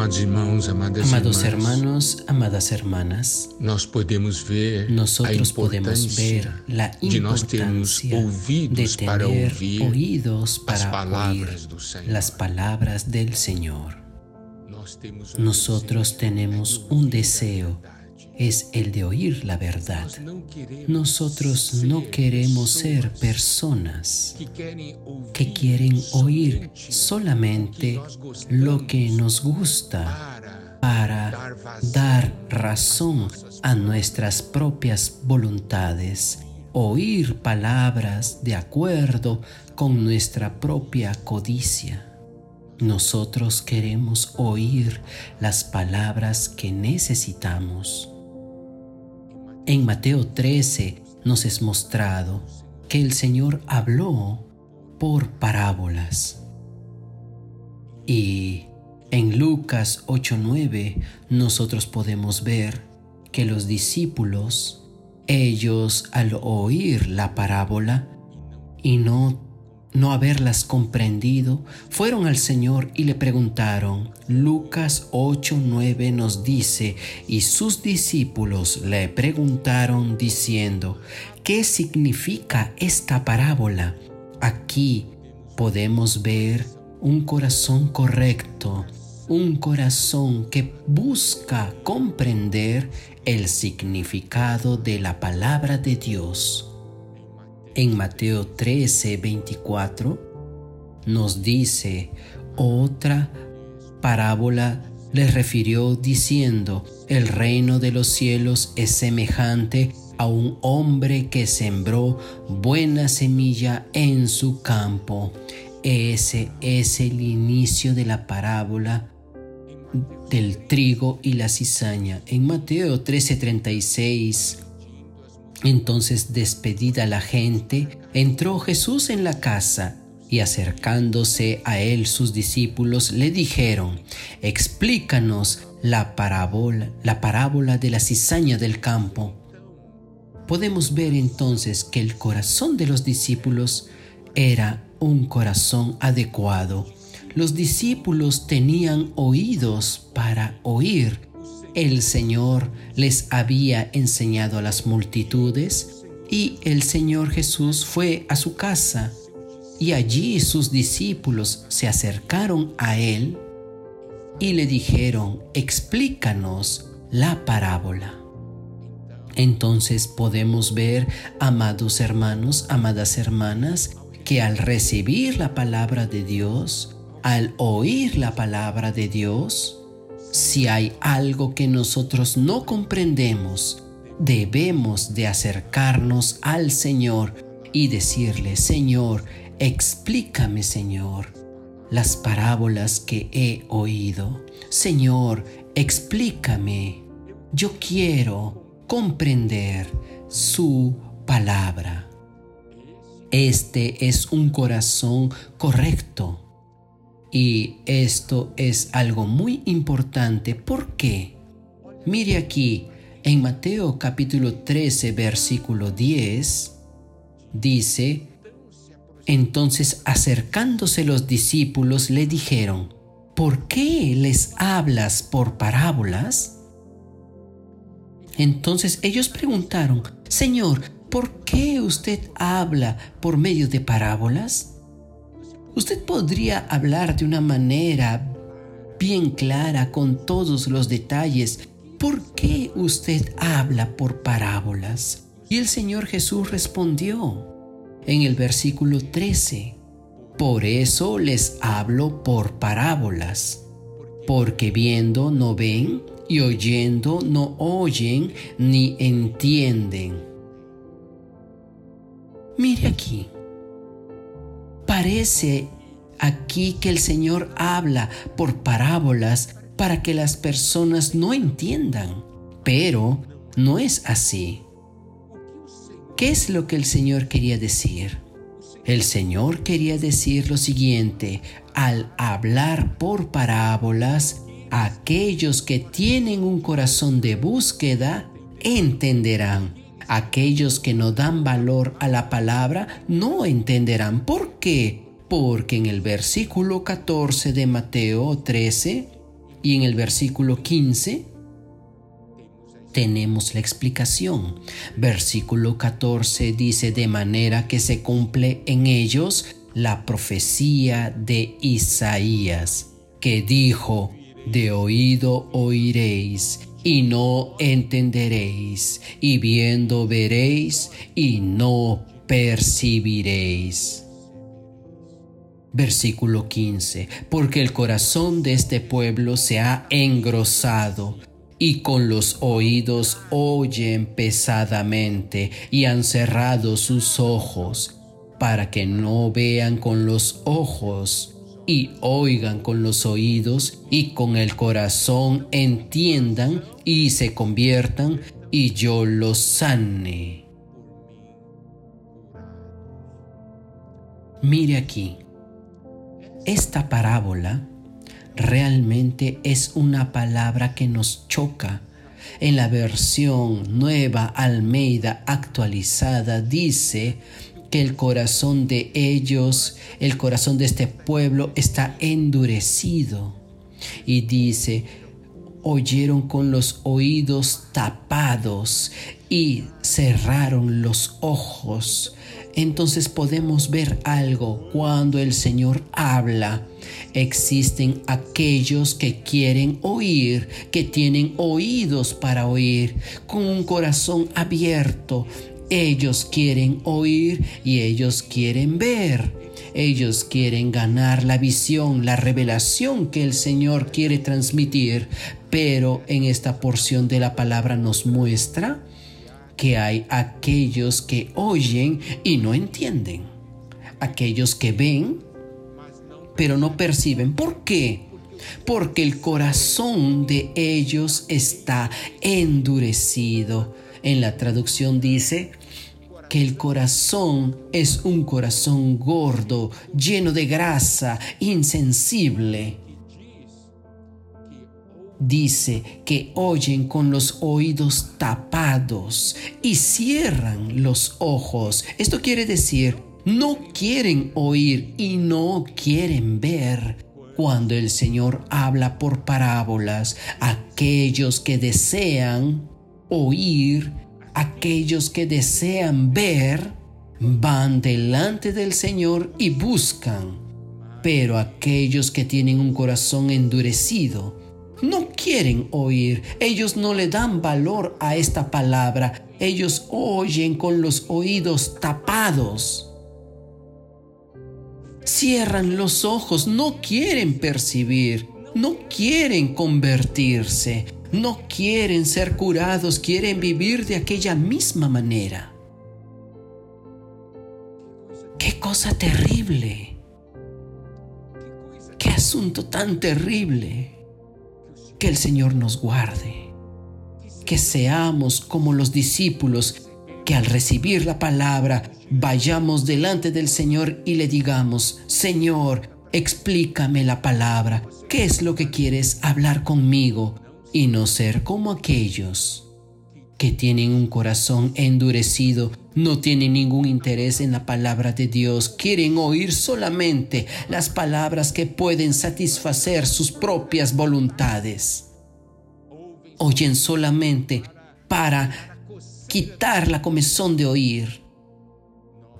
Amados irmãos, amadas Amados irmãs, hermanos, amadas hermanas, nós podemos ver nosotros podemos ver la importancia de para tener ouvir oídos para oír las palabras del Señor. Nosotros tenemos un deseo, es el de oír la verdad. Nosotros no queremos ser personas que quieren oír solamente lo que nos gusta para dar razón a nuestras propias voluntades, oír palabras de acuerdo con nuestra propia codicia. Nosotros queremos oír las palabras que necesitamos. En Mateo 13 nos es mostrado que el Señor habló por parábolas. Y en Lucas 8:9 nosotros podemos ver que los discípulos, ellos al oír la parábola y no no haberlas comprendido, fueron al Señor y le preguntaron. Lucas 8:9 nos dice, y sus discípulos le preguntaron diciendo, ¿qué significa esta parábola? Aquí podemos ver un corazón correcto, un corazón que busca comprender el significado de la palabra de Dios. En Mateo 13, 24 nos dice, otra parábola les refirió diciendo, el reino de los cielos es semejante a un hombre que sembró buena semilla en su campo. Ese es el inicio de la parábola del trigo y la cizaña. En Mateo 13:36, entonces despedida la gente, entró Jesús en la casa y acercándose a él sus discípulos le dijeron, explícanos la parábola, la parábola de la cizaña del campo. Podemos ver entonces que el corazón de los discípulos era un corazón adecuado. Los discípulos tenían oídos para oír. El Señor les había enseñado a las multitudes y el Señor Jesús fue a su casa y allí sus discípulos se acercaron a él y le dijeron, explícanos la parábola. Entonces podemos ver, amados hermanos, amadas hermanas, que al recibir la palabra de Dios, al oír la palabra de Dios, si hay algo que nosotros no comprendemos, debemos de acercarnos al Señor y decirle, Señor, explícame, Señor, las parábolas que he oído. Señor, explícame. Yo quiero comprender su palabra. Este es un corazón correcto. Y esto es algo muy importante. ¿Por qué? Mire aquí, en Mateo capítulo 13, versículo 10, dice, entonces acercándose los discípulos le dijeron, ¿por qué les hablas por parábolas? Entonces ellos preguntaron, Señor, ¿por qué usted habla por medio de parábolas? Usted podría hablar de una manera bien clara con todos los detalles. ¿Por qué usted habla por parábolas? Y el Señor Jesús respondió en el versículo 13, Por eso les hablo por parábolas, porque viendo no ven y oyendo no oyen ni entienden. Mire aquí Parece aquí que el Señor habla por parábolas para que las personas no entiendan, pero no es así. ¿Qué es lo que el Señor quería decir? El Señor quería decir lo siguiente, al hablar por parábolas, aquellos que tienen un corazón de búsqueda entenderán Aquellos que no dan valor a la palabra no entenderán. ¿Por qué? Porque en el versículo 14 de Mateo 13 Y en el versículo 15 tenemos la explicación. Versículo 14 dice, de manera que se cumple en ellos la profecía de Isaías, que dijo, de oído oiréis y no entenderéis, y viendo veréis y no percibiréis. Versículo 15. Porque el corazón de este pueblo se ha engrosado y con los oídos oyen pesadamente y han cerrado sus ojos para que no vean con los ojos y oigan con los oídos y con el corazón entiendan y se conviertan y yo los sane. Mire aquí, esta parábola realmente es una palabra que nos choca. En la versión nueva Almeida actualizada dice que el corazón de ellos, el corazón de este pueblo está endurecido. Y dice, oyeron con los oídos tapados y cerraron los ojos. Entonces podemos ver algo cuando el Señor habla. Existen aquellos que quieren oír, que tienen oídos para oír, con un corazón abierto, ellos quieren oír y ellos quieren ver. Ellos quieren ganar la visión, la revelación que el Señor quiere transmitir, pero en esta porción de la palabra nos muestra que hay aquellos que oyen y no entienden, aquellos que ven pero no perciben. ¿Por qué? Porque el corazón de ellos está endurecido. En la traducción dice, que el corazón es un corazón gordo, lleno de grasa, insensible. Dice que oyen con los oídos tapados y cierran los ojos. Esto quiere decir, no quieren oír y no quieren ver. Cuando el Señor habla por parábolas, aquellos que desean oír aquellos que desean ver van delante del Señor y buscan, pero aquellos que tienen un corazón endurecido no quieren oír, ellos no le dan valor a esta palabra, ellos oyen con los oídos tapados. Cierran los ojos, no quieren percibir, no quieren convertirse no quieren ser curados, quieren vivir de aquella misma manera. Qué cosa terrible. Qué asunto tan terrible. Que el Señor nos guarde. Que seamos como los discípulos que al recibir la palabra vayamos delante del Señor y le digamos, Señor, explícame la palabra. ¿Qué es lo que quieres hablar conmigo? Y no ser como aquellos que tienen un corazón endurecido, no tienen ningún interés en la palabra de Dios, quieren oír solamente las palabras que pueden satisfacer sus propias voluntades. Oyen solamente para quitar la comezón de oír.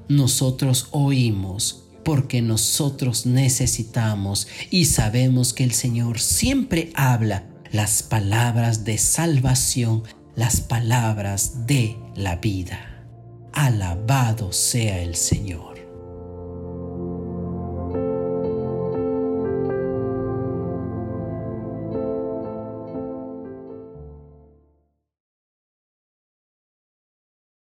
Nosotros oímos porque nosotros necesitamos y sabemos que el Señor siempre habla las palabras de salvación, las palabras de la vida. Alabado sea el Señor.